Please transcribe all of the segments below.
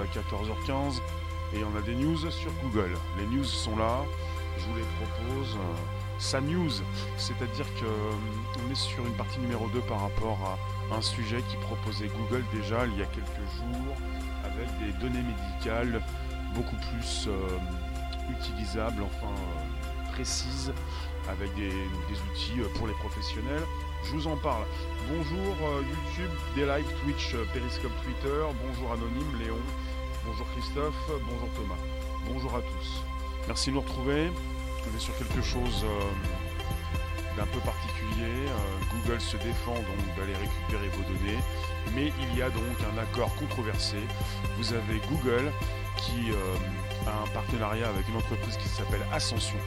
à 14h15 et on a des news sur Google. Les news sont là, je vous les propose. Sa news, c'est-à-dire qu'on est sur une partie numéro 2 par rapport à un sujet qui proposait Google déjà il y a quelques jours avec des données médicales beaucoup plus euh, utilisables, enfin euh, précises, avec des, outils euh, pour les professionnels. Je vous en parle. Bonjour euh, YouTube, des Twitch, euh, Periscope, Twitter. Bonjour Anonyme, Léon. Bonjour Christophe. Bonjour Thomas. Bonjour à tous. Merci de nous retrouver. On est sur quelque chose euh, d'un peu particulier. Google se défend donc d'aller récupérer vos données, mais il y a donc un accord controversé. Vous avez Google qui a un partenariat avec une entreprise qui s'appelle Ascension.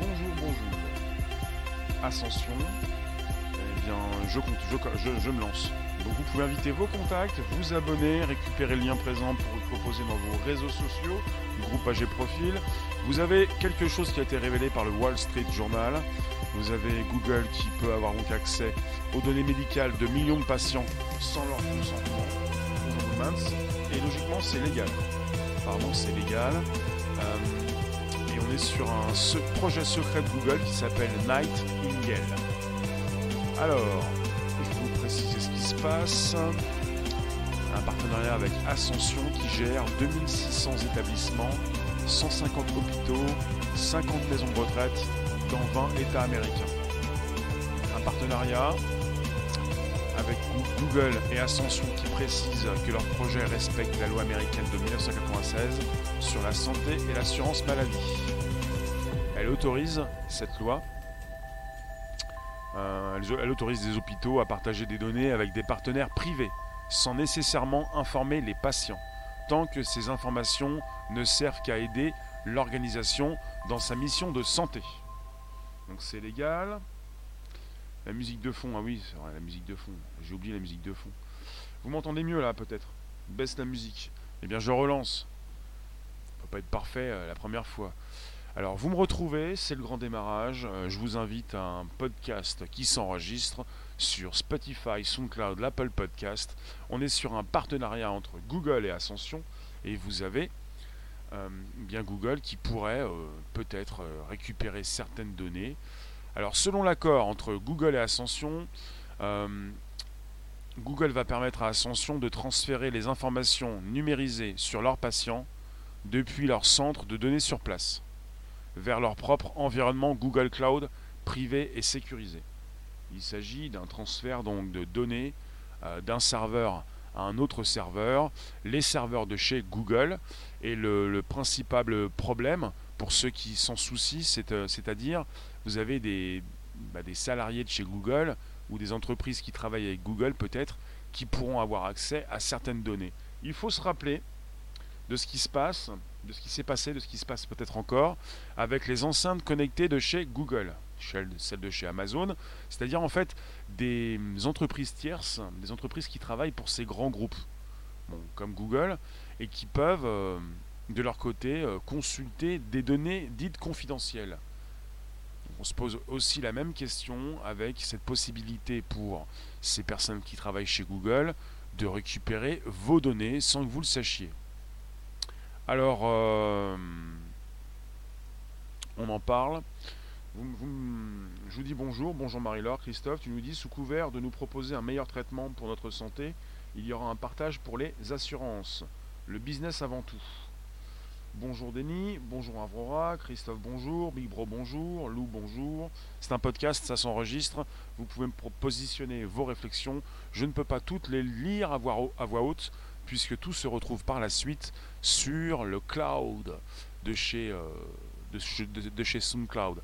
Bonjour, bonjour. Ascension. Eh bien, je compte, je, je- me lance. Donc vous pouvez inviter vos contacts, vous abonner, récupérer le lien présent pour le proposer dans vos réseaux sociaux, groupe AG Profil. Vous avez quelque chose qui a été révélé par le Wall Street Journal. Vous avez Google qui peut avoir donc accès aux données médicales de millions de patients sans leur consentement. Et logiquement, c'est légal. Apparemment, c'est légal. Euh, et on est sur un projet secret de Google qui s'appelle Alors, je vais vous préciser ce qui se passe? Un partenariat avec Ascension qui gère 2600 établissements, 150 hôpitaux, 50 maisons de retraite dans 20 États américains. Un partenariat avec Goo- Google et Ascension qui précise que leur projet respecte la loi américaine de 1996 sur la santé et l'assurance maladie. Elle autorise, cette loi, euh, elle, autorise des hôpitaux à partager des données avec des partenaires privés, sans nécessairement informer les patients, tant que ces informations ne servent qu'à aider l'organisation dans sa mission de santé. Donc c'est légal. La musique de fond, ah oui, c'est vrai, la musique de fond. J'ai oublié la musique de fond. Vous m'entendez mieux là peut-être? Baisse la musique. Eh bien je relance. Ça peut pas être parfait euh, la première fois. Alors vous me retrouvez, c'est le grand démarrage. Euh, je vous invite à un podcast qui s'enregistre sur Spotify, SoundCloud, l'Apple Podcast. On est sur un partenariat entre Google et Ascension et vous avez euh, bien Google qui pourrait euh, peut-être récupérer certaines données. Alors selon l'accord entre Google et Ascension, Google va permettre à Ascension de transférer les informations numérisées sur leurs patients depuis leur centre de données sur place vers leur propre environnement Google Cloud privé et sécurisé. Il s'agit d'un transfert donc de données euh, d'un serveur à un autre serveur, les serveurs de chez Google. Et le, principal problème, pour ceux qui s'en soucient, euh, c'est-à-dire vous avez des, bah, des salariés de chez Google ou des entreprises qui travaillent avec Google peut-être qui pourront avoir accès à certaines données. Il faut se rappeler de ce qui se passe, de ce qui s'est passé, de ce qui se passe peut-être encore avec les enceintes connectées de chez Google, celles de chez Amazon, c'est-à-dire en fait des entreprises tierces, des entreprises qui travaillent pour ces grands groupes, comme Google, et qui peuvent euh, de leur côté euh, consulter des données dites confidentielles. On se pose aussi la même question avec cette possibilité pour ces personnes qui travaillent chez Google de récupérer vos données sans que vous le sachiez. Alors, euh, on en parle. Je vous dis bonjour, bonjour Marie-Laure, Christophe, tu nous dis sous couvert de nous proposer un meilleur traitement pour notre santé, il y aura un partage pour les assurances. Le business avant tout. Bonjour Denis, bonjour Avrora, Christophe bonjour, Big Bro bonjour, Lou bonjour. C'est un podcast, ça s'enregistre. Vous pouvez me positionner vos réflexions. Je ne peux pas toutes les lire à voix haute, puisque tout se retrouve par la suite sur le cloud de chez, euh, de, SoundCloud.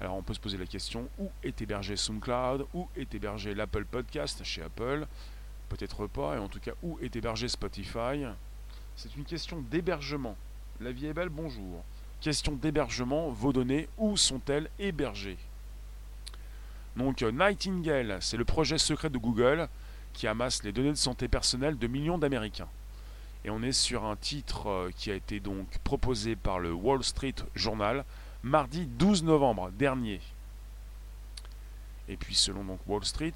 Alors on peut se poser la question, où est hébergé SoundCloud Où est hébergé l'Apple Podcast chez Apple? Peut-être pas, et en tout cas, où est hébergé Spotify? C'est une question d'hébergement. La vie est belle, bonjour. Question d'hébergement, vos données, où sont-elles hébergées? Donc euh, Nightingale, c'est le projet secret de Google qui amasse les données de santé personnelle de millions d'Américains. Et on est sur un titre euh, qui a été donc proposé par le Wall Street Journal mardi 12 novembre dernier. Et puis selon donc Wall Street,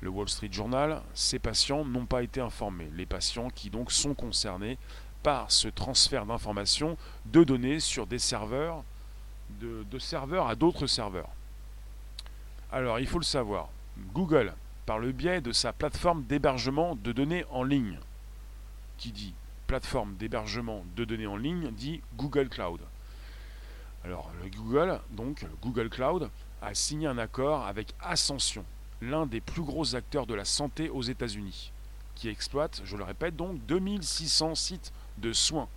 le Wall Street Journal, ces patients n'ont pas été informés. Les patients qui donc sont concernés par ce transfert d'informations, de données sur des serveurs, de, de serveurs à d'autres serveurs. Alors il faut le savoir, Google, par le biais de sa plateforme d'hébergement de données en ligne, qui dit plateforme d'hébergement de données en ligne, dit Google Cloud. Alors le Google, donc Google Cloud, a signé un accord avec Ascension, l'un des plus gros acteurs de la santé aux États-Unis, qui exploite, je le répète, donc 2600 sites de soins,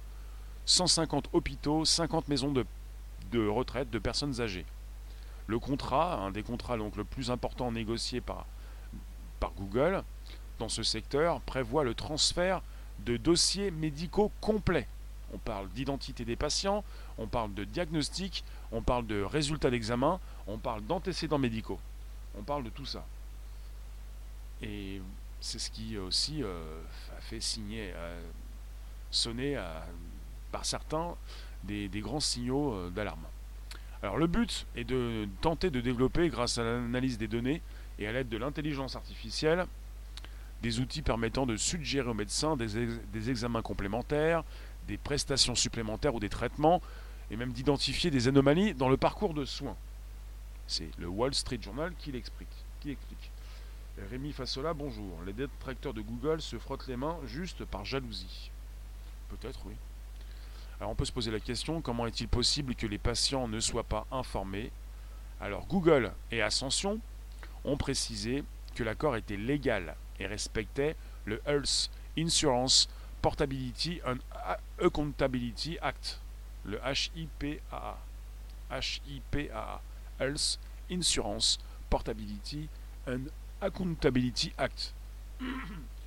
150 hôpitaux, 50 maisons de, retraite de personnes âgées. Le contrat, un des contrats donc le plus important négocié par, par Google dans ce secteur, prévoit le transfert de dossiers médicaux complets. On parle d'identité des patients, on parle de diagnostic, on parle de résultats d'examen, on parle d'antécédents médicaux. On parle de tout ça. Et c'est ce qui aussi euh, a fait signer, euh, sonner par certains des, grands signaux euh, d'alarme. Alors le but est de tenter de développer, grâce à l'analyse des données et à l'aide de l'intelligence artificielle, des outils permettant de suggérer aux médecins des, examens complémentaires, des prestations supplémentaires ou des traitements, et même d'identifier des anomalies dans le parcours de soins. C'est le Wall Street Journal qui l'explique. Rémi Fassola, bonjour. Les détracteurs de Google se frottent les mains juste par jalousie. Peut-être, oui. Alors on peut se poser la question, comment est-il possible que les patients ne soient pas informés? Alors Google et Ascension ont précisé que l'accord était légal et respectait le Health Insurance Portability and Accountability Act, le HIPAA. HIPAA, Health Insurance Portability and Accountability Act.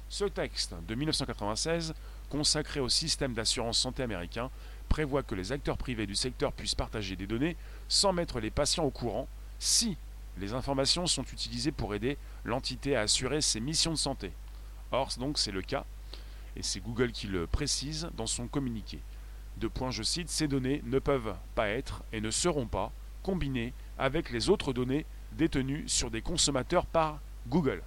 Ce texte de 1996 consacré au système d'assurance santé américain, prévoit que les acteurs privés du secteur puissent partager des données sans mettre les patients au courant si les informations sont utilisées pour aider l'entité à assurer ses missions de santé. Or, donc, c'est le cas, et c'est Google qui le précise dans son communiqué. Deux points, je cite, ces données ne peuvent pas être et ne seront pas combinées avec les autres données détenues sur des consommateurs par Google.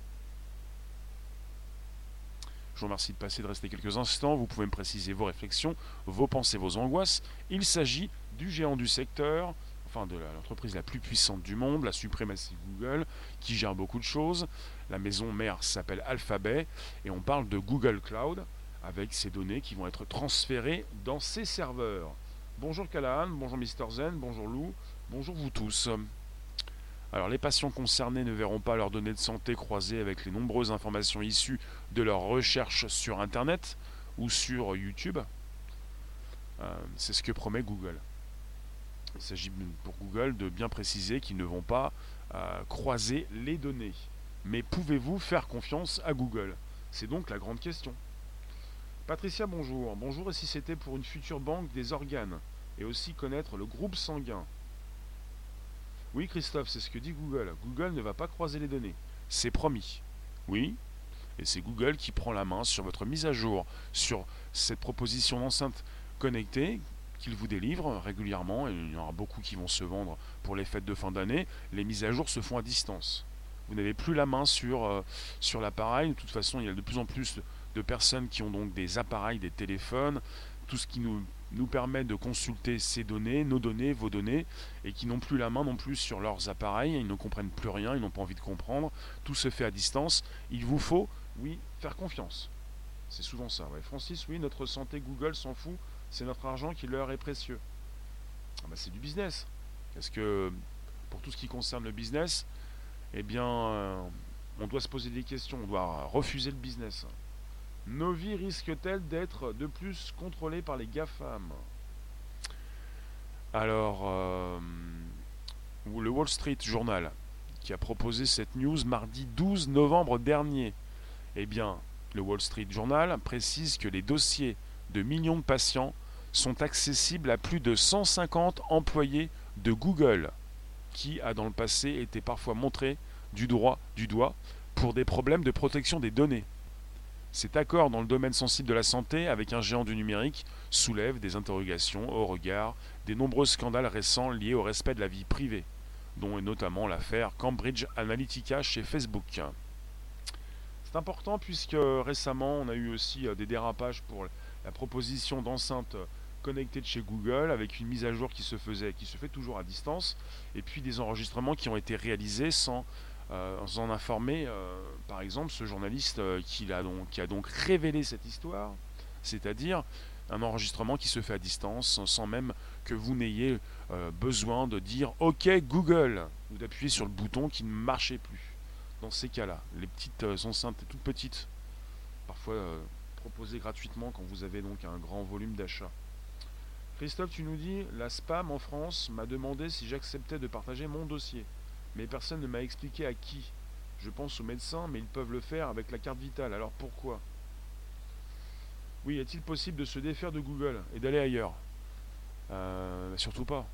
Je vous remercie de passer, de rester quelques instants. Vous pouvez me préciser vos réflexions, vos pensées, vos angoisses. Il s'agit du géant du secteur, enfin de l'entreprise la plus puissante du monde, la suprématie Google, qui gère beaucoup de choses. La maison mère s'appelle Alphabet et on parle de Google Cloud avec ces données qui vont être transférées dans ses serveurs. Bonjour Callahan, bonjour Mister Zen, bonjour Lou, bonjour vous tous. Alors les patients concernés ne verront pas leurs données de santé croisées avec les nombreuses informations issues de leurs recherches sur Internet ou sur YouTube. Euh, c'est ce que promet Google. Il s'agit pour Google de bien préciser qu'ils ne vont pas euh, croiser les données. Mais pouvez-vous faire confiance à Google? C'est donc la grande question. Patricia, bonjour. Bonjour, et si c'était pour une future banque des organes Et aussi connaître le groupe sanguin? Oui, Christophe, c'est ce que dit Google. Google ne va pas croiser les données. C'est promis. Oui. Et c'est Google qui prend la main sur votre mise à jour, sur cette proposition d'enceinte connectée qu'il vous délivre régulièrement. Et il y en aura beaucoup qui vont se vendre pour les fêtes de fin d'année. Les mises à jour se font à distance. Vous n'avez plus la main sur, euh, sur l'appareil. De toute façon, il y a de plus en plus de personnes qui ont donc des appareils, des téléphones, tout ce qui nous nous permet de consulter ces données, nos données, vos données, et qui n'ont plus la main non plus sur leurs appareils, ils ne comprennent plus rien, ils n'ont pas envie de comprendre, tout se fait à distance. Il vous faut, oui, faire confiance. C'est souvent ça. Francis, oui, notre santé, Google s'en fout, c'est notre argent qui leur est précieux. Ah bah, c'est du business. Est-ce que pour tout ce qui concerne le business, eh bien, euh, on doit se poser des questions, on doit refuser le business. Nos vies risquent-elles d'être de plus contrôlées par les GAFAM? Alors, euh, le Wall Street Journal, qui a proposé cette news mardi 12 novembre dernier, eh bien, le Wall Street Journal précise que les dossiers de millions de patients sont accessibles à plus de 150 employés de Google, qui a dans le passé été parfois montré du, droit, du doigt pour des problèmes de protection des données. Cet accord dans le domaine sensible de la santé avec un géant du numérique soulève des interrogations au regard des nombreux scandales récents liés au respect de la vie privée, dont notamment l'affaire Cambridge Analytica chez Facebook. C'est important puisque récemment on a eu aussi euh, des dérapages pour la proposition d'enceinte connectée de chez Google avec une mise à jour qui se faisait, qui se fait toujours à distance, et puis des enregistrements qui ont été réalisés sans euh, en informer, euh, par exemple, ce journaliste euh, qui, a donc, révélé cette histoire, c'est-à-dire un enregistrement qui se fait à distance sans même que vous n'ayez besoin de dire OK Google ou d'appuyer sur le bouton qui ne marchait plus. Dans ces cas-là, les petites enceintes toutes petites, parfois proposées gratuitement quand vous avez donc un grand volume d'achat. Christophe, tu nous dis, la spam en France m'a demandé si j'acceptais de partager mon dossier mais personne ne m'a expliqué à qui. Je pense aux médecins, mais ils peuvent le faire avec la carte vitale. Alors pourquoi? Oui, est-il possible de se défaire de Google et d'aller ailleurs? Euh, Surtout pas.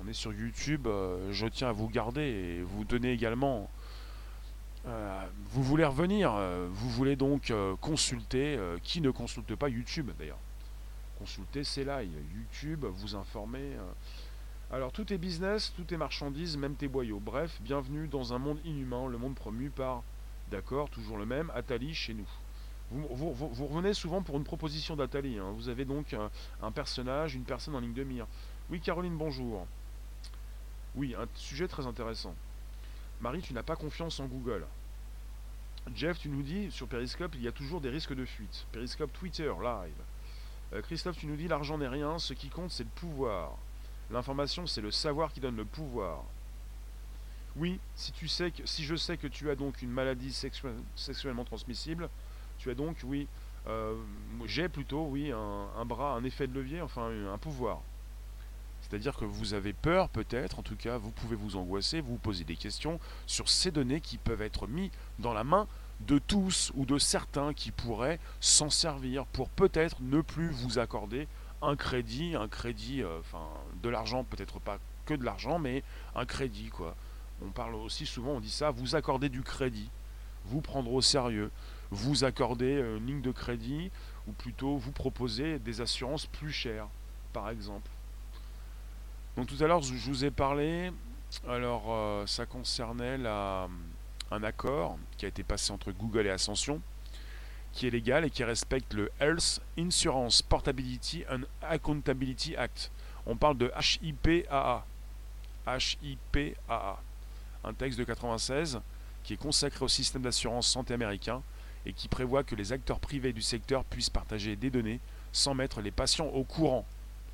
On est sur YouTube, euh, je tiens à vous garder et vous donner également. Euh, vous voulez revenir, vous voulez donc consulter, qui ne consulte pas YouTube d'ailleurs Consulter live, YouTube, vous informer. Alors tout est business, tout est marchandise, même tes boyaux. Bref, bienvenue dans un monde inhumain, le monde promu par, d'accord, toujours le même, Atali chez nous. Vous, revenez souvent pour une proposition d'Atali. Hein. Vous avez donc un, personnage, une personne en ligne de mire. Oui, Caroline, bonjour. Oui, un sujet très intéressant. Marie, tu n'as pas confiance en Google. Jeff, tu nous dis, sur Periscope, il y a toujours des risques de fuite. Periscope Twitter, live. Euh, Christophe, tu nous dis, l'argent n'est rien, ce qui compte, c'est le pouvoir. L'information, c'est le savoir qui donne le pouvoir. Oui, si tu sais que, si je sais que tu as donc une maladie sexuellement transmissible, tu as donc, oui, euh, j'ai plutôt, oui, un, bras, un effet de levier, enfin un pouvoir. C'est-à-dire que vous avez peur, peut-être, en tout cas, vous pouvez vous angoisser, vous, vous poser des questions sur ces données qui peuvent être mises dans la main de tous ou de certains qui pourraient s'en servir pour peut-être ne plus vous accorder un crédit, un crédit, euh, enfin de l'argent, peut-être pas que de l'argent, mais un crédit quoi. On parle aussi souvent, on dit ça, vous accordez du crédit, vous prendre au sérieux, vous accordez euh, une ligne de crédit, ou plutôt vous proposez des assurances plus chères, par exemple. Donc tout à l'heure je vous ai parlé, alors euh, ça concernait la, un accord qui a été passé entre Google et Ascension qui est légal et qui respecte le Health Insurance Portability and Accountability Act. On parle de HIPAA. HIPAA. Un texte de 96 qui est consacré au système d'assurance santé américain et qui prévoit que les acteurs privés du secteur puissent partager des données sans mettre les patients au courant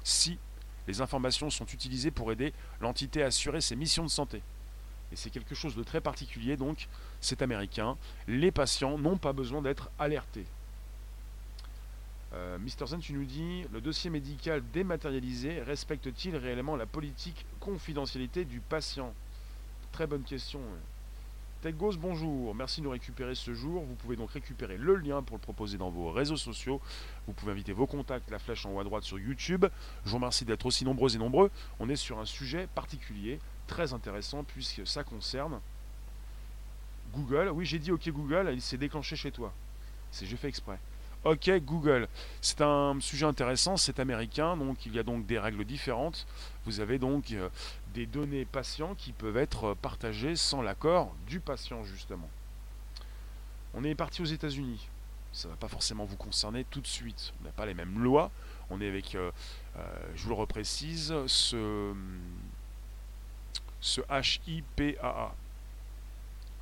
si les informations sont utilisées pour aider l'entité à assurer ses missions de santé. Et c'est quelque chose de très particulier, donc c'est américain. Les patients n'ont pas besoin d'être alertés. Euh, Mister Zen, tu nous dis, le dossier médical dématérialisé respecte-t-il réellement la politique confidentialité du patient? Très bonne question. TechGhost, bonjour. Merci de nous récupérer ce jour. Vous pouvez donc récupérer le lien pour le proposer dans vos réseaux sociaux. Vous pouvez inviter vos contacts, la flèche en haut à droite sur YouTube. Je vous remercie d'être aussi nombreux et nombreux. On est sur un sujet particulier, très intéressant, puisque ça concerne Google. Oui, j'ai dit OK Google, il s'est déclenché chez toi. C'est j'ai fait exprès. OK Google. C'est un sujet intéressant, c'est américain, donc il y a donc des règles différentes. Vous avez donc euh, des données patients qui peuvent être partagées sans l'accord du patient justement. On est parti aux États-Unis. Ça ne va pas forcément vous concerner tout de suite. On n'a pas les mêmes lois. On est avec, euh, euh, je vous le reprécise, ce, ce HIPAA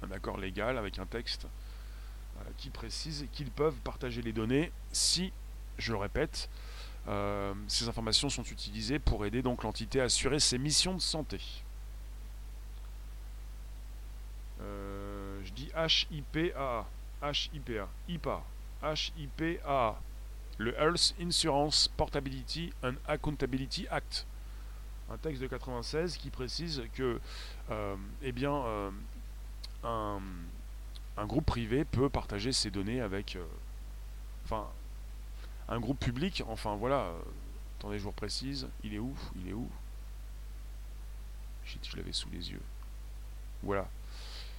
un accord légal avec un texte euh, qui précise qu'ils peuvent partager les données si, je le répète, euh, ces informations sont utilisées pour aider donc l'entité à assurer ses missions de santé. Euh, je dis HIPAA, HIPA, IPA, HIPAA, le Health Insurance Portability and Accountability Act. Un texte de 96 qui précise que, eh bien, un, groupe privé peut partager ses données avec. Euh, un groupe public, enfin voilà. Euh, attendez, je vous précise. Il est où? Il est où? Je l'avais sous les yeux. Voilà.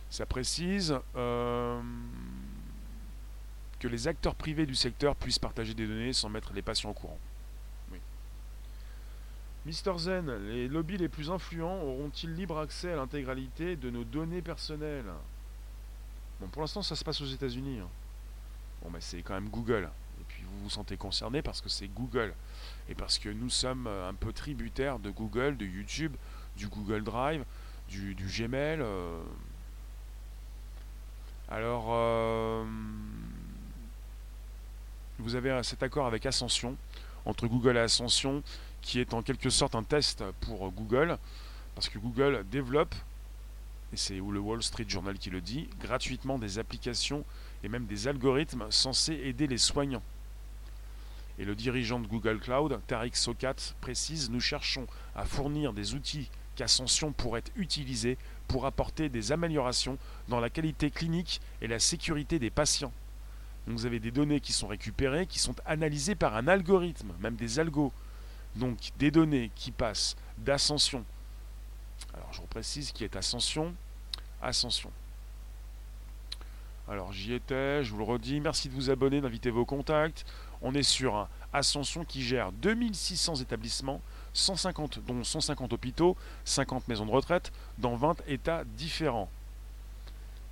Ça précise euh, que les acteurs privés du secteur puissent partager des données sans mettre les patients au courant. Oui. Mister Zen, les lobbies les plus influents auront-ils libre accès à l'intégralité de nos données personnelles? Bon, pour l'instant, ça se passe aux États-Unis. Hein. Bon, mais c'est quand même Google. Vous vous sentez concerné parce que c'est Google. Et parce que nous sommes euh, un peu tributaires de Google, de YouTube, du Google Drive, du, Gmail. Euh. Alors, euh, vous avez cet accord avec Ascension, entre Google et Ascension, qui est en quelque sorte un test pour Google, parce que Google développe, et c'est le Wall Street Journal qui le dit, gratuitement des applications et même des algorithmes censés aider les soignants. Et le dirigeant de Google Cloud, Tariq Sokat, précise Nous cherchons à fournir des outils qu'Ascension pourrait utiliser pour apporter des améliorations dans la qualité clinique et la sécurité des patients. Donc vous avez des données qui sont récupérées, qui sont analysées par un algorithme, même des algos. Donc des données qui passent d'Ascension. Alors je vous précise qui est Ascension. Ascension. Alors j'y étais, je vous le redis, merci de vous abonner, d'inviter vos contacts. On est sur un Ascension qui gère 2600 établissements, 150, dont 150 hôpitaux, 50 maisons de retraite, dans 20 États différents.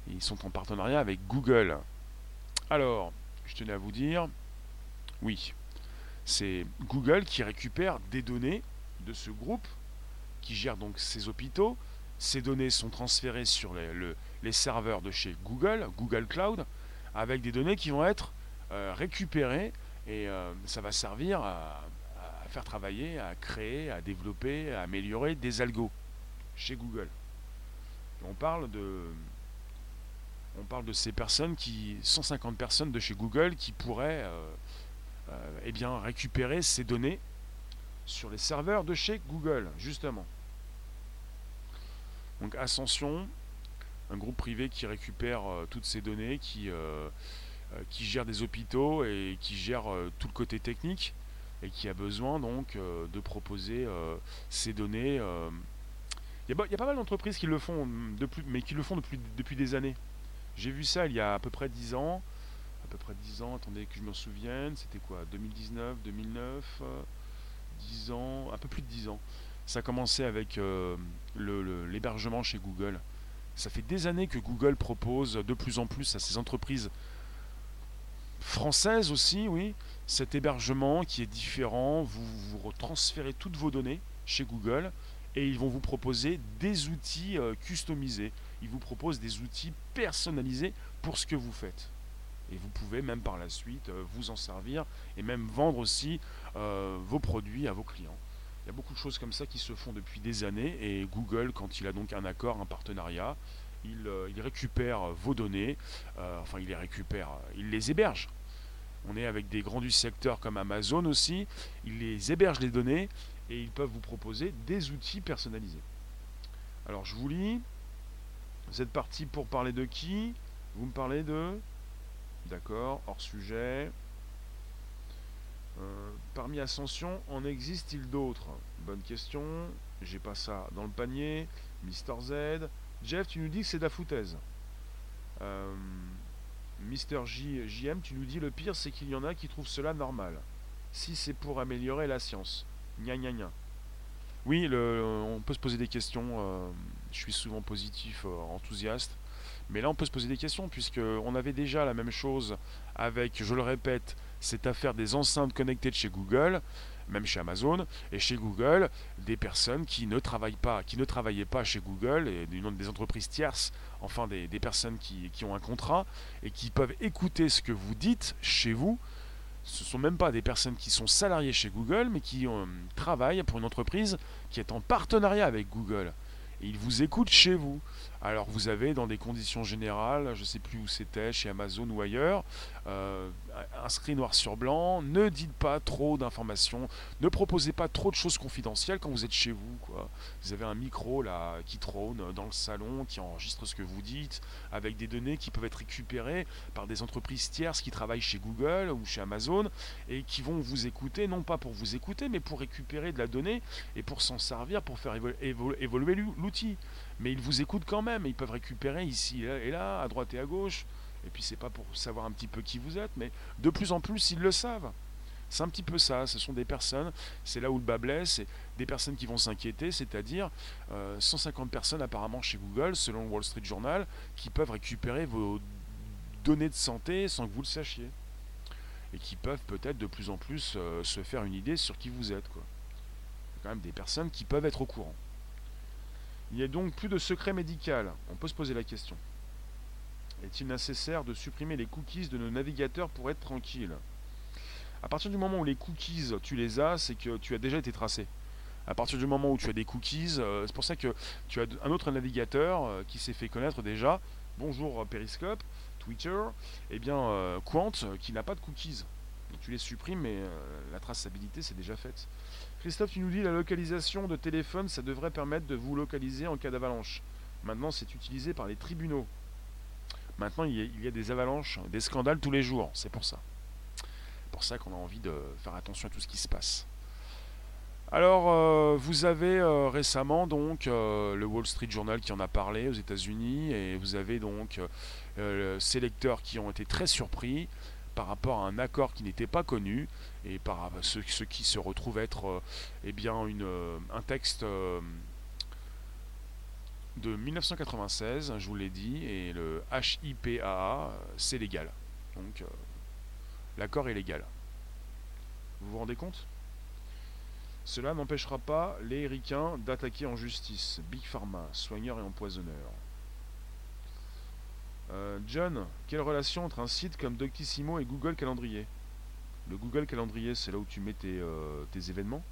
Ils sont en partenariat avec Google. Alors, je tenais à vous dire, oui, c'est Google qui récupère des données de ce groupe, qui gère donc ces hôpitaux. Ces données sont transférées sur les, serveurs de chez Google, Google Cloud, avec des données qui vont être euh, récupérées et euh, ça va servir à, faire travailler, à créer, à développer, à améliorer des algos chez Google. on parle de on parle de ces personnes qui 150 personnes de chez Google qui pourraient euh, euh, eh bien récupérer ces données sur les serveurs de chez Google justement. Donc Ascension, un groupe privé qui récupère toutes ces données, qui, qui gère des hôpitaux et qui gère tout le côté technique et qui a besoin donc euh, de proposer euh, ces données. Euh. Il y, a pas mal d'entreprises qui le font, depuis, mais qui le font depuis, depuis des années. J'ai vu ça il y a à peu près 10 ans. À peu près 10 ans, attendez que je me souvienne, c'était quoi? 2019, 2009 10 ans, un peu plus de 10 ans. Ça a commencé avec l'hébergement chez Google. Ça fait des années que Google propose de plus en plus à ses entreprises françaises aussi, oui, cet hébergement qui est différent, vous, vous transférez toutes vos données chez Google et ils vont vous proposer des outils euh, customisés. Ils vous proposent des outils personnalisés pour ce que vous faites. Et vous pouvez même par la suite euh, vous en servir et même vendre aussi euh, vos produits à vos clients. Il y a beaucoup de choses comme ça qui se font depuis des années et Google, quand il a donc un accord, un partenariat, il, il récupère vos données, enfin il les récupère, il les héberge on est avec des grands du secteur comme Amazon aussi. Ils les hébergent les données et ils peuvent vous proposer des outils personnalisés. Alors je vous lis. Vous êtes parti pour parler de qui? Vous me parlez de D'accord, hors sujet. Euh, parmi Ascension, en existe-t-il d'autres? Bonne question. J'ai pas ça dans le panier. Mister Z. Jeff, tu nous dis que c'est de la foutaise. Euh, Mister J, JM, tu nous dis le pire, c'est qu'il y en a qui trouvent cela normal. Si c'est pour améliorer la science. Gna gna gna. Oui, on peut se poser des questions. Euh, je suis souvent positif, euh, enthousiaste. Mais là, on peut se poser des questions, puisque on avait déjà la même chose avec, je le répète, cette affaire des enceintes connectées de chez Google même chez Amazon, et chez Google, des personnes qui ne travaillent pas, qui ne travaillaient pas chez Google, et des entreprises tierces, enfin des, personnes qui, ont un contrat, et qui peuvent écouter ce que vous dites chez vous. Ce ne sont même pas des personnes qui sont salariées chez Google, mais qui euh, travaillent pour une entreprise qui est en partenariat avec Google. Et ils vous écoutent chez vous. Alors vous avez dans des conditions générales, je ne sais plus où c'était, chez Amazon ou ailleurs, euh, inscrit noir sur blanc, ne dites pas trop d'informations, ne proposez pas trop de choses confidentielles quand vous êtes chez vous. Vous avez un micro là qui trône dans le salon, qui enregistre ce que vous dites, avec des données qui peuvent être récupérées par des entreprises tierces qui travaillent chez Google ou chez Amazon et qui vont vous écouter, non pas pour vous écouter, mais pour récupérer de la donnée et pour s'en servir pour faire évoluer l'outil mais ils vous écoutent quand même, ils peuvent récupérer ici et là, à droite et à gauche, Et puis c'est pas pour savoir un petit peu qui vous êtes, mais de plus en plus ils le savent. C'est un petit peu ça, ce sont des personnes, c'est là où le bas blesse, c'est des personnes qui vont s'inquiéter, c'est-à-dire 150 euh, personnes apparemment chez Google, selon Wall Street Journal, qui peuvent récupérer vos données de santé sans que vous le sachiez. Et qui peuvent peut-être de plus en plus euh, se faire une idée sur qui vous êtes. Quoi. Quand même des personnes qui peuvent être au courant. Il n'y a donc plus de secret médical. On peut se poser la question. Est-il nécessaire de supprimer les cookies de nos navigateurs pour être tranquille? À partir du moment où les cookies, tu les as, c'est que tu as déjà été tracé. À partir du moment où tu as des cookies, euh, c'est pour ça que tu as un autre navigateur euh, qui s'est fait connaître déjà. Bonjour Periscope, Twitter, et eh bien euh, Quant qui n'a pas de cookies. tu les supprimes, mais la traçabilité c'est déjà faite. Christophe, tu nous dis la localisation de téléphone, ça devrait permettre de vous localiser en cas d'avalanche. Maintenant, c'est utilisé par les tribunaux. Maintenant, il y, a, des avalanches, des scandales tous les jours. C'est pour ça. pour ça qu'on a envie de faire attention à tout ce qui se passe. Alors, euh, vous avez euh, récemment donc euh, le Wall Street Journal qui en a parlé aux États-Unis, et vous avez donc ces lecteurs qui ont été très surpris par rapport à un accord qui n'était pas connu et par ce, qui se retrouve être eh bien un texte de 1996, je vous l'ai dit, et le HIPAA, c'est légal. Donc euh, l'accord est légal. Vous vous rendez compte? Cela n'empêchera pas les ricains d'attaquer en justice Big Pharma, soigneurs et empoisonneurs. Euh, John, quelle relation entre un site comme Doctissimo et Google Calendrier? Le Google Calendrier, c'est là où tu mets tes, euh, événements?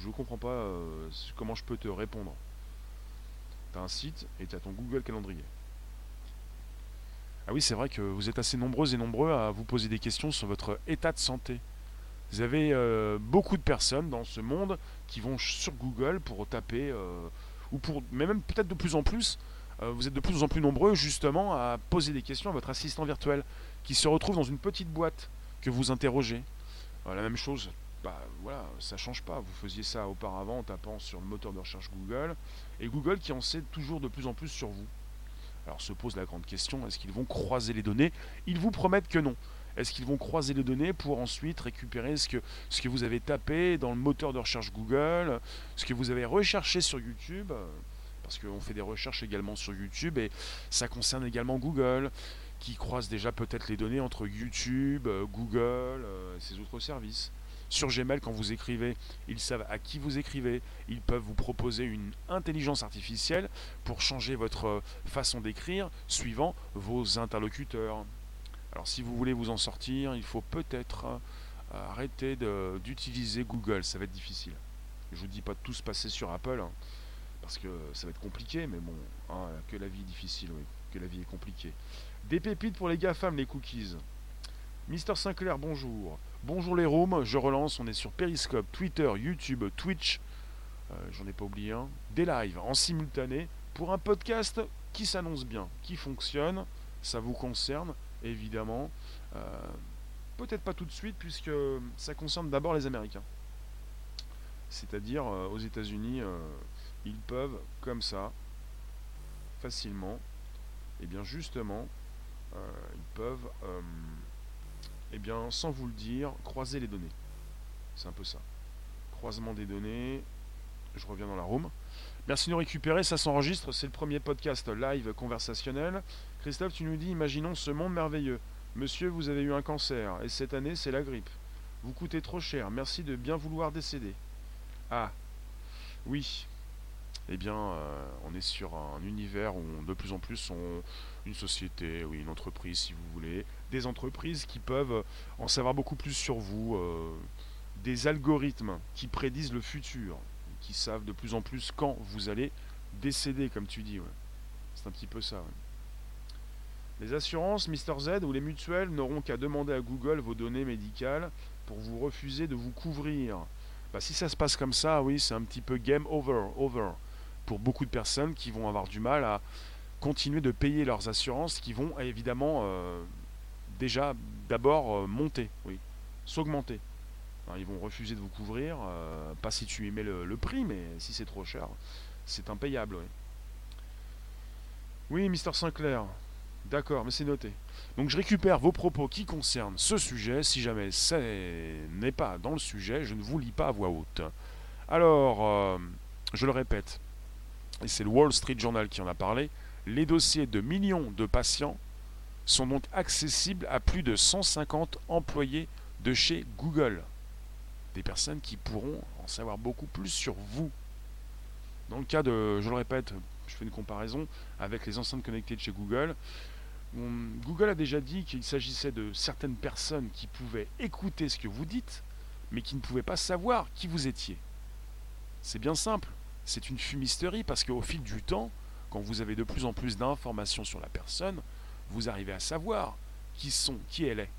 Je ne comprends pas comment je peux te répondre un site et tu ton Google Calendrier. Ah oui, c'est vrai que vous êtes assez nombreux et nombreux à vous poser des questions sur votre état de santé. Vous avez euh, beaucoup de personnes dans ce monde qui vont sur Google pour taper, euh, ou pour, mais même peut-être de plus en plus, euh, vous êtes de plus en plus nombreux justement à poser des questions à votre assistant virtuel, qui se retrouve dans une petite boîte que vous interrogez. la même chose, bah voilà, ça change pas. Vous faisiez ça auparavant en tapant sur le moteur de recherche Google, et Google qui en sait toujours de plus en plus sur vous. Alors se pose la grande question, est-ce qu'ils vont croiser les données? Ils vous promettent que non. Est-ce qu'ils vont croiser les données pour ensuite récupérer ce que, vous avez tapé dans le moteur de recherche Google, ce que vous avez recherché sur YouTube Parce qu'on fait des recherches également sur YouTube et ça concerne également Google, qui croise déjà peut-être les données entre YouTube, Google euh, et ses autres services. Sur Gmail, quand vous écrivez, ils savent à qui vous écrivez. Ils peuvent vous proposer une intelligence artificielle pour changer votre euh, façon d'écrire suivant vos interlocuteurs. Alors si vous voulez vous en sortir, il faut peut-être euh, arrêter d'utiliser Google. Ça va être difficile. Je vous dis pas de tout se passer sur Apple, hein, parce que ça va être compliqué, mais bon, hein, que la vie est difficile, oui, que la vie est compliquée. Des pépites pour les GAFAM, les cookies. Mister Sinclair, bonjour. Bonjour les rooms, je relance, on est sur Periscope, Twitter, YouTube, Twitch, euh, j'en ai pas oublié un, des lives en simultané pour un podcast qui s'annonce bien, qui fonctionne, ça vous concerne évidemment. Euh, peut-être pas tout de suite puisque ça concerne d'abord les Américains. C'est-à-dire euh, aux États-Unis, ils peuvent comme ça, facilement, et bien justement, ils peuvent eh bien, sans vous le dire, croisez les données. C'est un peu ça. Croisement des données. Je reviens dans la room. Merci de nous récupérer, ça s'enregistre, c'est le premier podcast live conversationnel. Christophe, tu nous dis, imaginons ce monde merveilleux. Monsieur, vous avez eu un cancer, et cette année, c'est la grippe. Vous coûtez trop cher, merci de bien vouloir décéder. Ah, oui. Eh bien, euh, on est sur un univers où de plus en plus on, une société, oui, une entreprise si vous voulez, des entreprises qui peuvent en savoir beaucoup plus sur vous, euh, des algorithmes qui prédisent le futur, qui savent de plus en plus quand vous allez décéder, comme tu dis. C'est un petit peu ça. Les assurances, Mr Z ou les mutuelles n'auront qu'à demander à Google vos données médicales pour vous refuser de vous couvrir. Bah, si ça se passe comme ça, oui, c'est un petit peu game over, over pour beaucoup de personnes qui vont avoir du mal à, continuer de payer leurs assurances qui vont évidemment euh, déjà d'abord euh, monter, oui, s'augmenter. Ils vont refuser de vous couvrir, euh, pas si tu émets le, le prix, mais si c'est trop cher, c'est impayable. Oui, oui Mister Sinclair, D'accord, mais c'est noté. Donc je récupère vos propos qui concernent ce sujet. Si jamais ça n'est pas dans le sujet, je ne vous lis pas à voix haute. Alors, je le répète, et c'est le Wall Street Journal qui en a parlé, les dossiers de millions de patients sont donc accessibles à plus de 150 employés de chez Google. Des personnes qui pourront en savoir beaucoup plus sur vous. Dans le cas de, je le répète, je fais une comparaison avec les enceintes connectées de chez Google. Google a déjà dit qu'il s'agissait de certaines personnes qui pouvaient écouter ce que vous dites, mais qui ne pouvaient pas savoir qui vous étiez. C'est bien simple, c'est une fumisterie parce qu'au fil du temps, quand vous avez de plus en plus d'informations sur la personne, vous arrivez à savoir qui sont, qui elle est,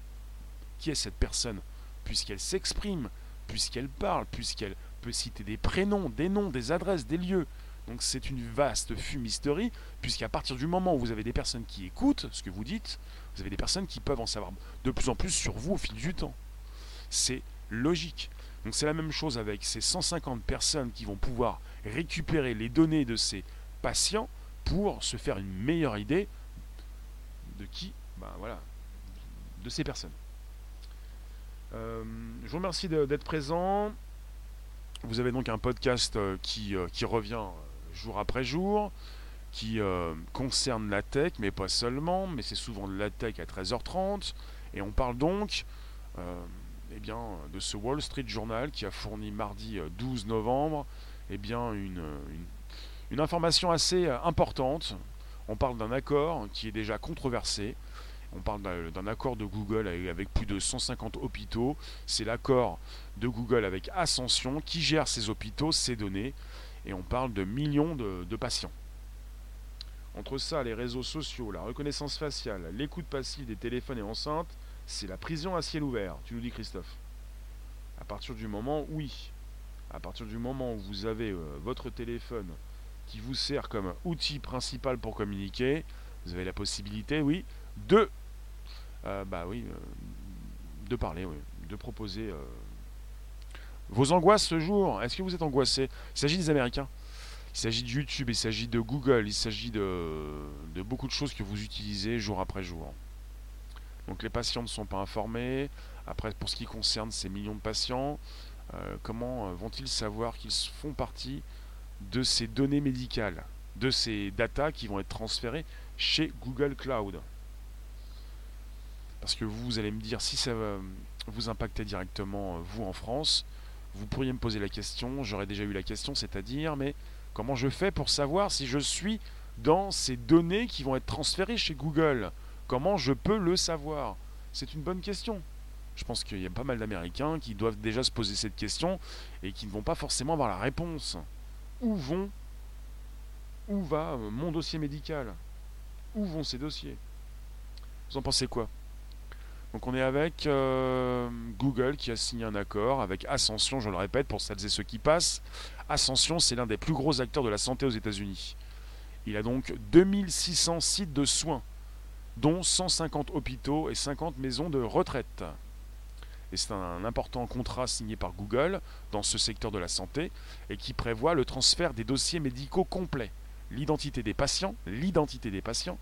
qui est cette personne, puisqu'elle s'exprime, puisqu'elle parle, puisqu'elle peut citer des prénoms, des noms, des adresses, des lieux. Donc c'est une vaste fumisterie, puisqu'à partir du moment où vous avez des personnes qui écoutent ce que vous dites, vous avez des personnes qui peuvent en savoir de plus en plus sur vous au fil du temps. C'est logique. Donc c'est la même chose avec ces 150 personnes qui vont pouvoir récupérer les données de ces patients pour se faire une meilleure idée de qui, ben voilà, de ces personnes. Euh, je vous remercie d'être présent. Vous avez donc un podcast euh, qui, euh, qui revient jour après jour, qui concerne la tech, mais pas seulement, mais c'est souvent de la tech à 13h30. Et on parle donc eh bien, de ce Wall Street Journal qui a fourni mardi 12 novembre eh bien, une, une information assez importante. On parle d'un accord qui est déjà controversé on parle d'un accord de Google avec plus de 150 hôpitaux. C'est l'accord de Google avec Ascension qui gère ces hôpitaux, ces données. Et on parle de millions de, patients. Entre ça, les réseaux sociaux, la reconnaissance faciale, l'écoute passive des téléphones et enceintes, c'est la prison à ciel ouvert. Tu nous dis, Christophe. À partir du moment, oui, à partir du moment où vous avez euh, votre téléphone qui vous sert comme outil principal pour communiquer, vous avez la possibilité, oui, de euh, bah oui, euh, de parler, de proposer euh, vos angoisses ce jour. Est-ce que vous êtes angoissé? Il s'agit des Américains. Il s'agit de YouTube, il s'agit de Google, il s'agit de, beaucoup de choses que vous utilisez jour après jour. Donc les patients ne sont pas informés. Après, pour ce qui concerne ces millions de patients, comment vont-ils savoir qu'ils font partie de ces données médicales, de ces datas qui vont être transférées chez Google Cloud parce que vous, allez me dire, si ça va vous impacter directement, euh, vous en France, vous pourriez me poser la question, j'aurais déjà eu la question, c'est-à-dire, mais comment je fais pour savoir si je suis dans ces données qui vont être transférées chez Google? Comment je peux le savoir? C'est une bonne question. Je pense qu'il y a pas mal d'Américains qui doivent déjà se poser cette question et qui ne vont pas forcément avoir la réponse. Où vont Où va euh, mon dossier médical? Où vont ces dossiers? Vous en pensez quoi? Donc on est avec euh, Google qui a signé un accord avec Ascension, je le répète pour celles et ceux qui passent. Ascension, c'est l'un des plus gros acteurs de la santé aux États-Unis. Il a donc 2600 sites de soins, dont 150 hôpitaux et 50 maisons de retraite. Et c'est un important contrat signé par Google dans ce secteur de la santé et qui prévoit le transfert des dossiers médicaux complets, l'identité des patients, l'identité des patients,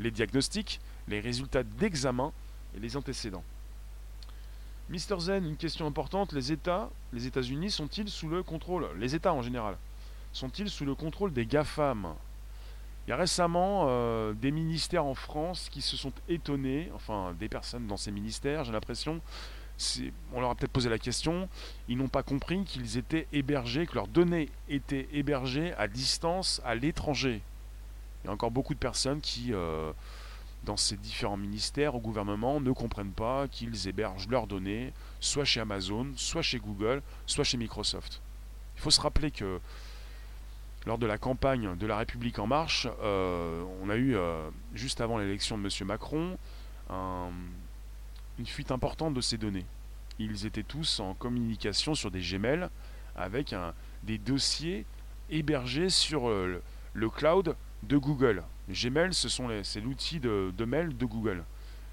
les diagnostics, les résultats d'examen et les antécédents. Mister Zen, une question importante, les États, les États-Unis sont-ils sous le contrôle, les États en général, sont-ils sous le contrôle des GAFAM? Il y a récemment euh, des ministères en France qui se sont étonnés, enfin des personnes dans ces ministères, j'ai l'impression, on leur a peut-être posé la question, ils n'ont pas compris qu'ils étaient hébergés, que leurs données étaient hébergées à distance à l'étranger. Il y a encore beaucoup de personnes qui... Euh, dans ces différents ministères au gouvernement ne comprennent pas qu'ils hébergent leurs données soit chez Amazon, soit chez Google, soit chez Microsoft. Il faut se rappeler que lors de la campagne de la République en marche, euh, on a eu, euh, juste avant l'élection de M. Macron, une fuite importante de ces données. Ils étaient tous en communication sur des Gmail avec des dossiers hébergés sur euh, le cloud de Google. Gmail, c'est l'outil de, mail de Google.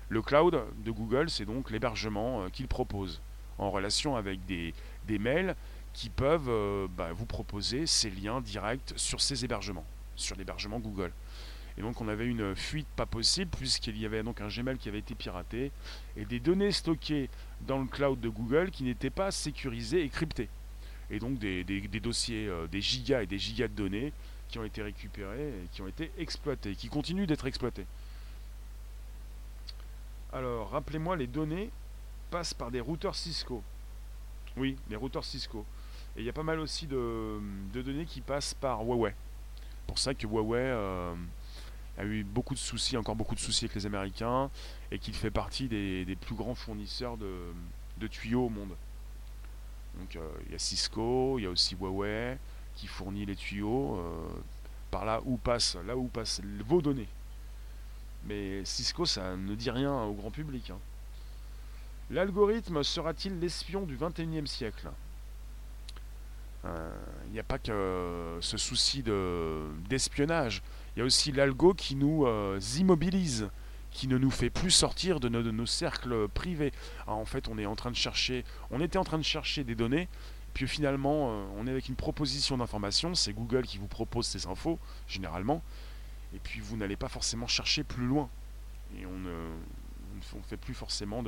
Le cloud de Google, c'est donc l'hébergement euh, qu'il propose en relation avec des, mails qui peuvent euh, bah, vous proposer ces liens directs sur ces hébergements, sur l'hébergement Google. Et donc on avait une fuite pas possible puisqu'il y avait donc un Gmail qui avait été piraté et des données stockées dans le cloud de Google qui n'étaient pas sécurisées et cryptées. Et donc des, dossiers, euh, des gigas et des gigas de données qui ont été récupérés et qui ont été exploités, qui continuent d'être exploités. Alors, rappelez-moi, les données passent par des routeurs Cisco. Oui, les routeurs Cisco. Et il y a pas mal aussi de, données qui passent par Huawei. Pour ça que Huawei euh, a eu beaucoup de soucis, encore beaucoup de soucis avec les Américains, et qu'il fait partie des, plus grands fournisseurs de, tuyaux au monde. Donc euh, il y a Cisco, il y a aussi Huawei qui fournit les tuyaux euh, par là où passent, là où passent vos données. Mais Cisco, ça ne dit rien au grand public. Hein. L'algorithme sera-t-il l'espion du 21e siècle? Il n'y a pas que ce souci d'espionnage. il y a aussi l'algo qui nous euh, immobilise, qui ne nous fait plus sortir de nos, cercles privés. Ah, en fait, on est en train de chercher, on était en train de chercher des données, puis finalement, euh, on est avec une proposition d'information. C'est Google qui vous propose ces infos, généralement. Et puis vous n'allez pas forcément chercher plus loin. Et on ne fait plus forcément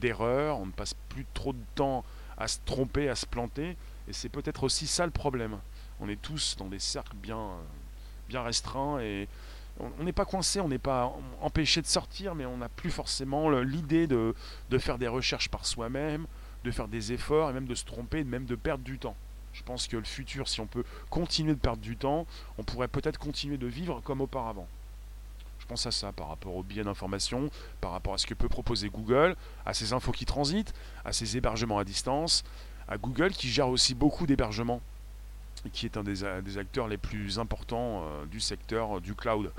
d'erreurs, on ne passe plus trop de temps à se tromper, à se planter. Et c'est peut-être aussi ça le problème. On est tous dans des cercles bien, bien restreints et on n'est pas coincé, on n'est pas empêché de sortir, mais on n'a plus forcément l'idée de, faire des recherches par soi-même, de faire des efforts et même de se tromper, même de perdre du temps. Je pense que le futur, si on peut continuer de perdre du temps, on pourrait peut-être continuer de vivre comme auparavant. Je pense à ça par rapport aux biais d'information, par rapport à ce que peut proposer Google, à ces infos qui transitent, à ces hébergements à distance, à Google qui gère aussi beaucoup d'hébergements, qui est un des, acteurs les plus importants euh, du secteur euh, du cloud,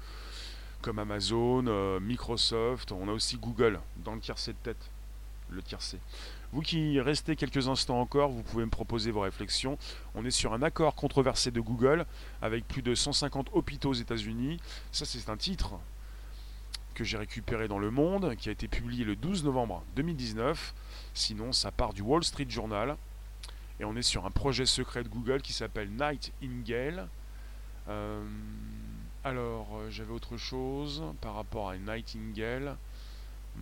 comme Amazon, euh, Microsoft, on a aussi Google dans le tiercé de tête, le tiercé. Vous qui restez quelques instants encore, vous pouvez me proposer vos réflexions. On est sur un accord controversé de Google avec plus de 150 hôpitaux aux États-Unis. Ça, c'est un titre que j'ai récupéré dans Le Monde, qui a été publié le 12 novembre 2019. Sinon, ça part du Wall Street Journal. Et on est sur un projet secret de Google qui s'appelle Nightingale. Euh, alors, euh, j'avais autre chose par rapport à Nightingale. Hmm,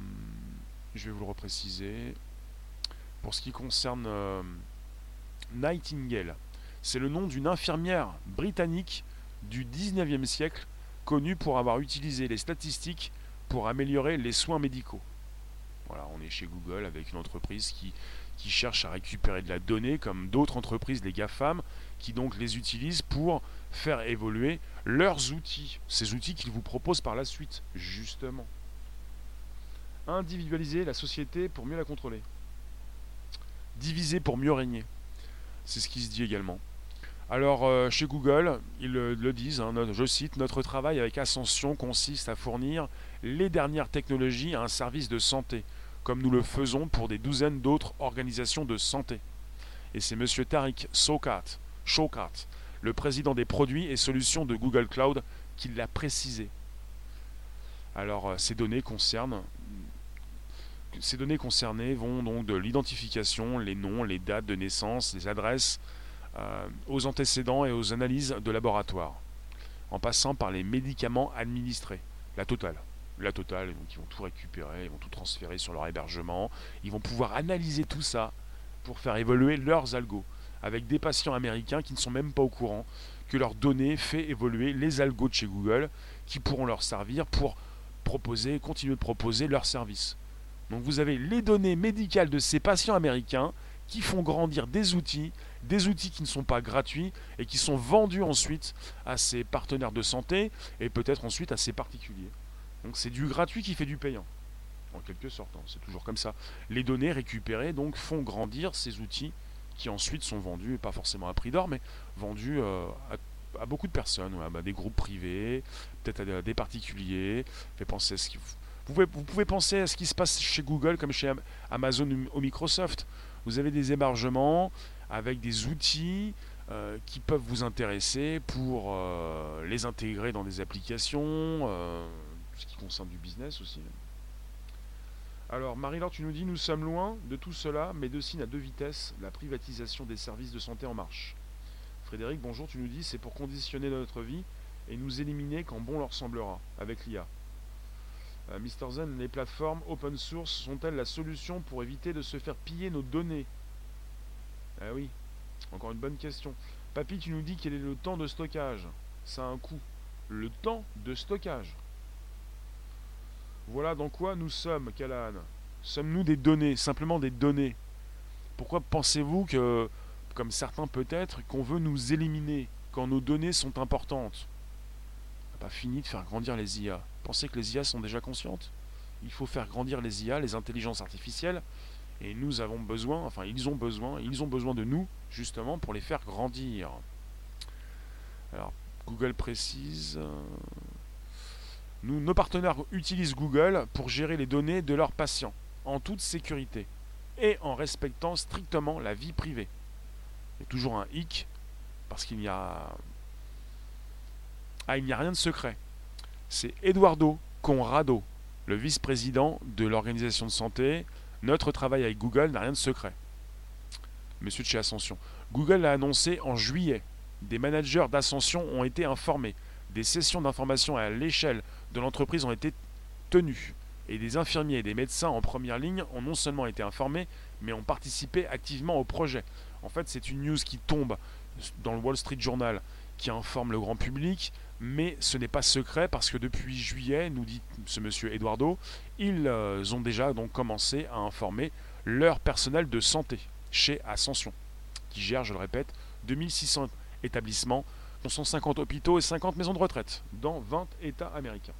je vais vous le repréciser. Pour ce qui concerne euh, Nightingale, c'est le nom d'une infirmière britannique du 19e siècle connue pour avoir utilisé les statistiques pour améliorer les soins médicaux. Voilà, on est chez Google avec une entreprise qui, qui cherche à récupérer de la donnée comme d'autres entreprises, les GAFAM, qui donc les utilisent pour faire évoluer leurs outils, ces outils qu'ils vous proposent par la suite, justement. Individualiser la société pour mieux la contrôler diviser pour mieux régner. C'est ce qui se dit également. Alors, euh, chez Google, ils le, disent, hein, je cite, Notre travail avec Ascension consiste à fournir les dernières technologies à un service de santé, comme nous le faisons pour des douzaines d'autres organisations de santé. Et c'est M. Tariq Sokat, le président des produits et solutions de Google Cloud, qui l'a précisé. Alors, euh, ces données concernent ces données concernées vont donc de l'identification, les noms, les dates de naissance, les adresses, euh, aux antécédents et aux analyses de laboratoire, en passant par les médicaments administrés, la totale. La totale, donc ils vont tout récupérer, ils vont tout transférer sur leur hébergement, ils vont pouvoir analyser tout ça pour faire évoluer leurs algos, avec des patients américains qui ne sont même pas au courant que leurs données fait évoluer les algos de chez Google, qui pourront leur servir pour proposer, continuer de proposer leurs services. Donc vous avez les données médicales de ces patients américains qui font grandir des outils, des outils qui ne sont pas gratuits et qui sont vendus ensuite à ces partenaires de santé et peut-être ensuite à ces particuliers. Donc c'est du gratuit qui fait du payant. En quelque sorte, hein, c'est toujours comme ça. Les données récupérées donc font grandir ces outils qui ensuite sont vendus, pas forcément à prix d'or, mais vendus euh, à, beaucoup de personnes, à des groupes privés, peut-être à des particuliers. Vous pouvez, penser à ce qui se passe chez Google comme chez Amazon ou Microsoft. Vous avez des hébergements avec des outils euh, qui peuvent vous intéresser pour euh, les intégrer dans des applications, ce qui concerne du business aussi. Alors, Marie-Laure, tu nous dis, nous sommes loin de tout cela, mais de signe à deux vitesses, la privatisation des services de santé en marche. Frédéric, bonjour, tu nous dis, c'est pour conditionner notre vie et nous éliminer quand bon leur semblera, avec l'IA. Euh, Mr. Zen, les plateformes open source sont-elles la solution pour éviter de se faire piller nos données? Ah oui, encore une bonne question. Papy, tu nous dis quel est le temps de stockage? Ça a un coût. Le temps de stockage. Voilà dans quoi nous sommes, Callahan. Sommes-nous des données, simplement des données? Pourquoi pensez-vous que, comme certains peut-être, qu'on veut nous éliminer quand nos données sont importantes? On n'a pas fini de faire grandir les IA. Pensez que les IA sont déjà conscientes? Il faut faire grandir les IA, les intelligences artificielles, et nous avons besoin, enfin ils ont besoin, ils ont besoin de nous, justement, pour les faire grandir. Alors, Google précise... Euh, nos partenaires utilisent Google pour gérer les données de leurs patients en toute sécurité et en respectant strictement la vie privée. Il y a toujours un hic parce qu'il n'y a ah, il n'y a rien de secret. C'est Eduardo Conrado, le vice-président de l'organisation de santé. Notre travail avec Google n'a rien de secret. Monsieur de chez Ascension. Google l'a annoncé en juillet. Des managers d'Ascension ont été informés. Des sessions d'information à l'échelle de l'entreprise ont été tenues et des infirmiers et des médecins en première ligne ont non seulement été informés, mais ont participé activement au projet. En fait, c'est une news qui tombe dans le Wall Street Journal, qui informe le grand public, mais ce n'est pas secret parce que depuis juillet, nous dit ce monsieur Eduardo, ils euh, ont déjà donc commencé à informer leur personnel de santé chez Ascension, qui gère, je le répète, 2600 établissements, dont 150 hôpitaux et 50 maisons de retraite, dans 20 États américains.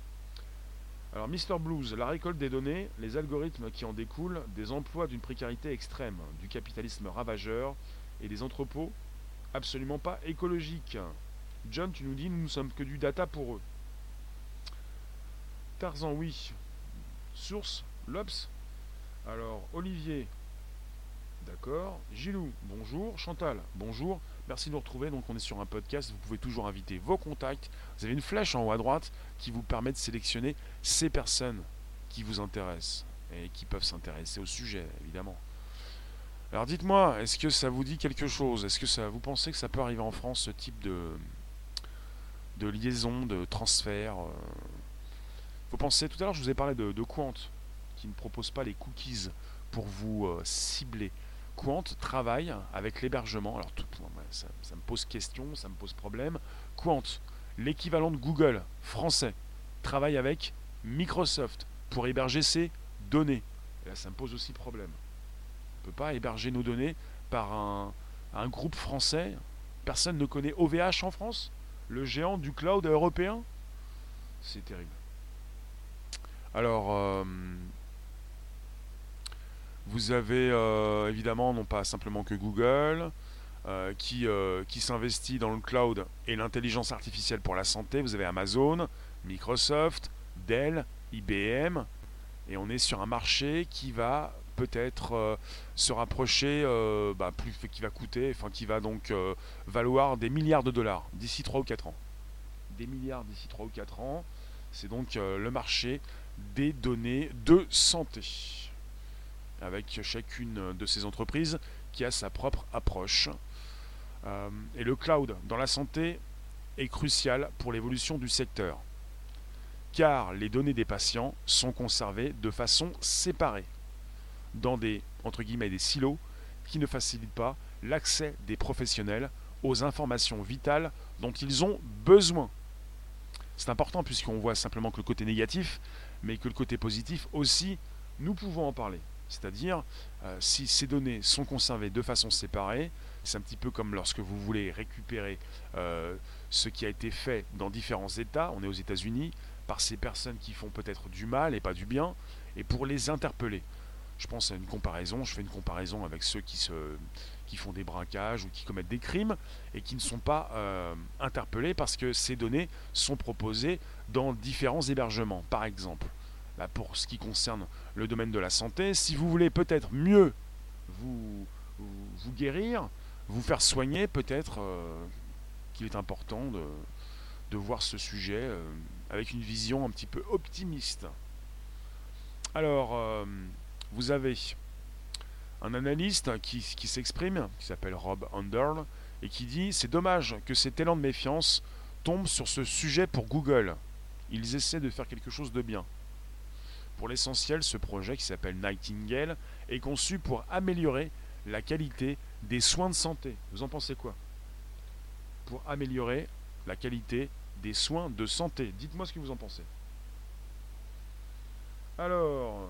Alors Mr Blues, la récolte des données, les algorithmes qui en découlent, des emplois d'une précarité extrême, du capitalisme ravageur et des entrepôts absolument pas écologiques. John, tu nous dis, nous ne sommes que du data pour eux. Tarzan, oui. Source, l'Obs. Alors, Olivier, d'accord. Gilou, bonjour. Chantal, bonjour. Merci de nous retrouver. Donc, on est sur un podcast. Vous pouvez toujours inviter vos contacts. Vous avez une flèche en haut à droite qui vous permet de sélectionner ces personnes qui vous intéressent et qui peuvent s'intéresser au sujet, évidemment. Alors dites-moi, est-ce que ça vous dit quelque chose? Est-ce que ça, vous pensez que ça peut arriver en France, ce type de, de liaison, de transfert euh? Vous pensez, tout à l'heure je vous ai parlé de, Quant, qui ne propose pas les cookies pour vous euh, cibler. Quant travaille avec l'hébergement. Alors tout, ça, me pose question, ça me pose problème. Quant, l'équivalent de Google français, travaille avec Microsoft pour héberger ses données. Là, ça me pose aussi problème peut pas héberger nos données par un, groupe français. Personne ne connaît OVH en France, le géant du cloud européen. C'est terrible. Alors, euh, vous avez euh, évidemment non pas simplement que Google, euh, qui, qui s'investit dans le cloud et l'intelligence artificielle pour la santé. Vous avez Amazon, Microsoft, Dell, IBM. Et on est sur un marché qui va peut-être euh, se rapprocher, euh, bah, plus qui va coûter, enfin qui va donc euh, valoir des milliards de dollars d'ici 3 ou 4 ans. Des milliards d'ici 3 ou 4 ans, c'est donc le marché des données de santé. Avec chacune de ces entreprises qui a sa propre approche. Et le cloud dans la santé est crucial pour l'évolution du secteur car les données des patients sont conservées de façon séparée dans des, entre guillemets, des silos qui ne facilitent pas l'accès des professionnels aux informations vitales dont ils ont besoin. C'est important puisqu'on voit simplement que le côté négatif, mais que le côté positif aussi, nous pouvons en parler. C'est-à-dire, euh, si ces données sont conservées de façon séparée, c'est un petit peu comme lorsque vous voulez récupérer euh, ce qui a été fait dans différents États, on est aux États-Unis, par ces personnes qui font peut-être du mal et pas du bien, et pour les interpeller je pense à une comparaison, je fais une comparaison avec ceux qui, se, qui font des braquages ou qui commettent des crimes et qui ne sont pas euh, interpellés parce que ces données sont proposées dans différents hébergements. Par exemple, bah, pour ce qui concerne le domaine de la santé, si vous voulez peut-être mieux vous, vous, guérir, vous faire soigner, peut-être euh, qu'il est important de, voir ce sujet euh, avec une vision un petit peu optimiste. Alors, vous avez un analyste qui, s'exprime, qui s'appelle Rob Underl, et qui dit C'est dommage que cet élan de méfiance tombe sur ce sujet pour Google. Ils essaient de faire quelque chose de bien. Pour l'essentiel, ce projet qui s'appelle Nightingale est conçu pour améliorer la qualité des soins de santé. Vous en pensez quoi Pour améliorer la qualité des soins de santé? Dites-moi ce que vous en pensez. Alors, euh,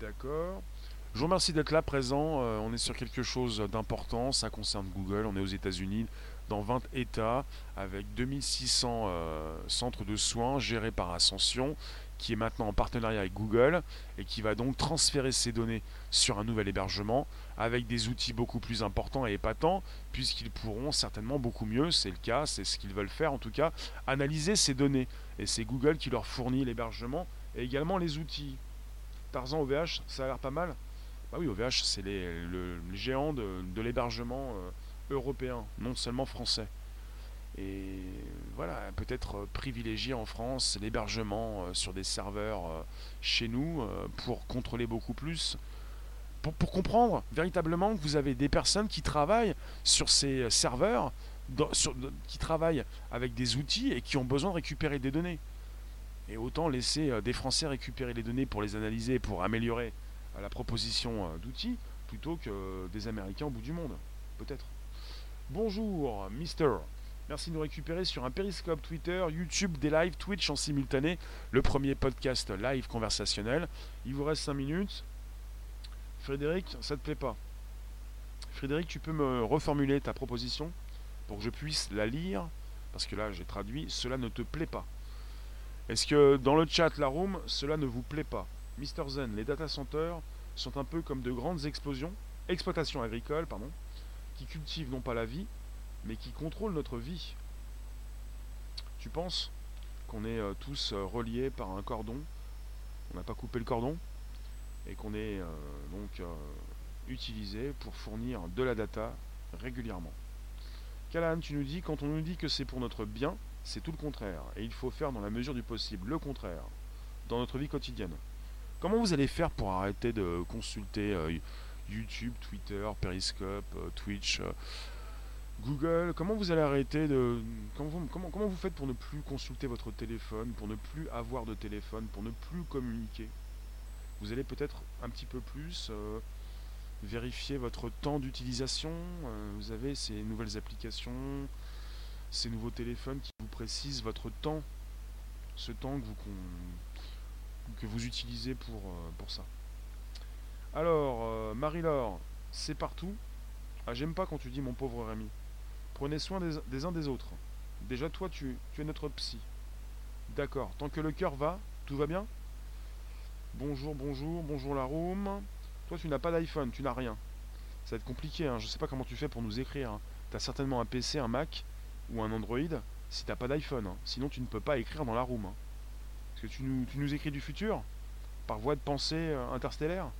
d'accord. Je vous remercie d'être là présent. Euh, on est sur quelque chose d'important. Ça concerne Google. On est aux États-Unis, dans 20 États, avec 2600 euh, centres de soins gérés par Ascension, qui est maintenant en partenariat avec Google et qui va donc transférer ces données sur un nouvel hébergement avec des outils beaucoup plus importants et épatants, puisqu'ils pourront certainement beaucoup mieux, c'est le cas, c'est ce qu'ils veulent faire en tout cas, analyser ces données. Et c'est Google qui leur fournit l'hébergement et également les outils. Tarzan OVH, ça a l'air pas mal Bah oui, OVH, c'est le, géant de, l'hébergement euh, européen, non seulement français. Et voilà, peut-être privilégier en France l'hébergement euh, sur des serveurs euh, chez nous pour contrôler beaucoup plus pour, comprendre véritablement que vous avez des personnes qui travaillent sur ces euh, serveurs, qui travaillent avec des outils et qui ont besoin de récupérer des données. Et autant laisser euh, des Français récupérer les données pour les analyser, pour améliorer euh, la proposition d'outils, plutôt que des Américains au bout du monde, peut-être. Bonjour, Mister. Merci de nous récupérer sur un périscope Twitter, YouTube, des lives, Twitch en simultané, le premier podcast live conversationnel. Il vous reste 5 minutes. Frédéric, ça te plaît pas Frédéric, tu peux me reformuler ta proposition pour que je puisse la lire Parce que là, j'ai traduit, cela ne te plaît pas. Est-ce que dans le chat, la room, cela ne vous plaît pas? Mister Zen, les data centers sont un peu comme de grandes explosions, exploitations agricoles, pardon, qui cultivent non pas la vie, mais qui contrôlent notre vie. Tu penses qu'on est euh, tous euh, reliés par un cordon? On n'a pas coupé le cordon? Et qu'on est euh, donc euh, utilisé pour fournir de la data régulièrement. Callahan, tu nous dis, quand on nous dit que c'est pour notre bien, c'est tout le contraire. Et il faut faire dans la mesure du possible le contraire dans notre vie quotidienne. Comment vous allez faire pour arrêter de consulter YouTube, Twitter, Periscope, Twitch, Google Comment vous allez arrêter de... Comment comment, comment vous faites pour ne plus consulter votre téléphone, pour ne plus avoir de téléphone, pour ne plus communiquer? Vous allez peut-être un petit peu plus euh, vérifier votre temps d'utilisation. Euh, vous avez ces nouvelles applications, ces nouveaux téléphones qui vous précisent votre temps, ce temps que vous, que vous utilisez pour, euh, pour ça. Alors, Marie-Laure, c'est partout. Ah, j'aime pas quand tu dis mon pauvre Rémi. Prenez soin des, uns des autres. Déjà, toi, tu, es notre psy. D'accord. Tant que le cœur va, tout va bien? Bonjour, bonjour, bonjour la room. Toi, tu n'as pas d'iPhone, tu n'as rien. Ça va être compliqué, hein. je ne sais pas comment tu fais pour nous écrire. Hein. Tu as certainement un PC, un Mac ou un Android si tu n'as pas d'iPhone. Hein. Sinon, tu ne peux pas écrire dans la room. Est-ce que tu nous, écris du futur? Par voie de pensée euh, interstellaire?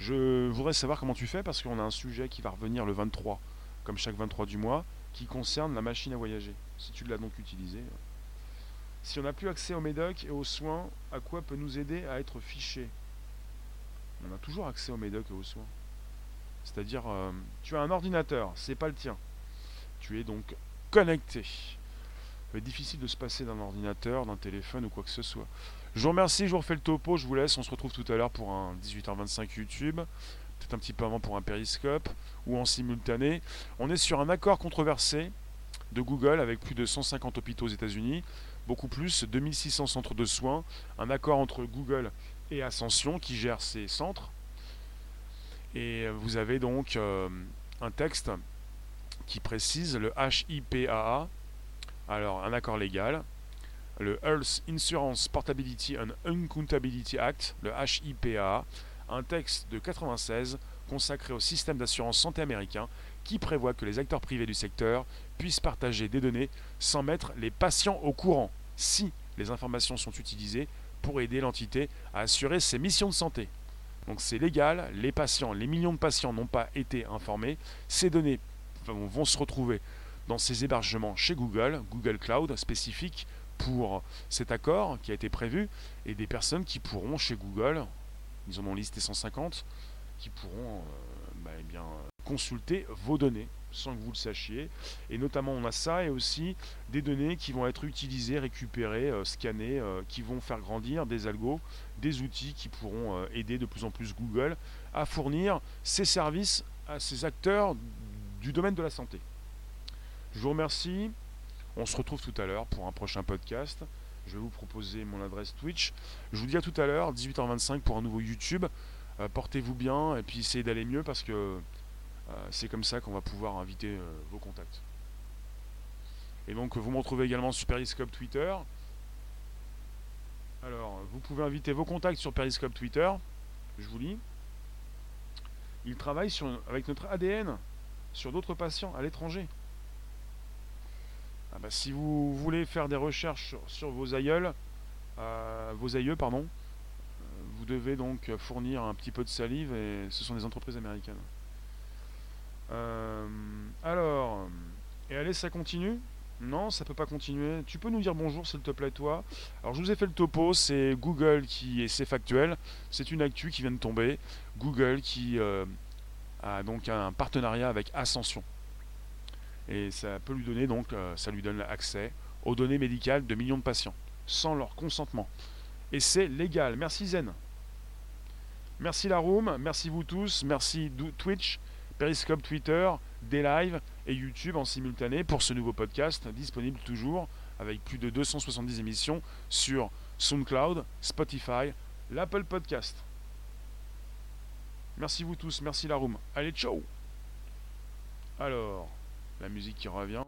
Je voudrais savoir comment tu fais parce qu'on a un sujet qui va revenir le 23, comme chaque 23 du mois, qui concerne la machine à voyager. Si tu l'as donc utilisé. Euh. Si on n'a plus accès aux médocs et aux soins, à quoi peut nous aider à être fiché On a toujours accès aux médocs et aux soins. C'est-à-dire, euh, tu as un ordinateur, c'est pas le tien. Tu es donc connecté. C'est difficile de se passer d'un ordinateur, d'un téléphone ou quoi que ce soit. Je vous remercie, je vous refais le topo, je vous laisse. On se retrouve tout à l'heure pour un 18h25 YouTube, peut-être un petit peu avant pour un périscope ou en simultané. On est sur un accord controversé de Google avec plus de 150 hôpitaux aux États-Unis beaucoup plus, 2600 centres de soins, un accord entre Google et Ascension qui gère ces centres. Et vous avez donc euh, un texte qui précise le HIPAA, alors un accord légal, le Health Insurance Portability and Accountability Act, le HIPAA, un texte de 96 consacré au système d'assurance santé américain qui prévoit que les acteurs privés du secteur puissent partager des données sans mettre les patients au courant si les informations sont utilisées pour aider l'entité à assurer ses missions de santé. Donc c'est légal, les patients, les millions de patients n'ont pas été informés, ces données vont se retrouver dans ces hébergements chez Google, Google Cloud spécifique pour cet accord qui a été prévu, et des personnes qui pourront chez Google, ils en ont listé 150, qui pourront euh, bah, eh consulter vos données. sans que vous le sachiez. Et notamment, on a ça et aussi des données qui vont être utilisées, récupérées, euh, scannées, euh, qui vont faire grandir des algos, des outils qui pourront aider de plus en plus Google à fournir ses services à ces acteurs du domaine de la santé. Je vous remercie. On se retrouve tout à l'heure pour un prochain podcast. Je vais vous proposer mon adresse Twitch. Je vous dis à tout à l'heure, 18h25 pour un nouveau YouTube. Portez-vous bien et puis essayez d'aller mieux parce que euh, c'est comme ça qu'on va pouvoir inviter euh, vos contacts. Et donc vous me retrouvez également sur Periscope Twitter. Alors, vous pouvez inviter vos contacts sur Periscope Twitter. Je vous lis. Il travaille sur, avec notre ADN sur d'autres patients à l'étranger. Ah bah, si vous voulez faire des recherches sur, vos aïeuls, euh, vos aïeux, pardon, vous devez donc fournir un petit peu de salive et ce sont des entreprises américaines. Euh, alors, et allez, ça continue? Non, ça peut pas continuer. Tu peux nous dire bonjour, s'il te plaît, toi? Alors, je vous ai fait le topo. C'est Google qui est c'est factuel. C'est une actu qui vient de tomber. Google qui euh, a donc un partenariat avec Ascension. Et ça peut lui donner donc, euh, ça lui donne accès aux données médicales de millions de patients sans leur consentement. Et c'est légal. Merci Zen. Merci la room. Merci vous tous. Merci Twitch. Periscope Twitter, des lives et YouTube en simultané pour ce nouveau podcast disponible toujours avec plus de 270 émissions sur SoundCloud, Spotify, l'Apple Podcast. Merci vous tous, merci la room. Allez, ciao Alors, la musique qui revient.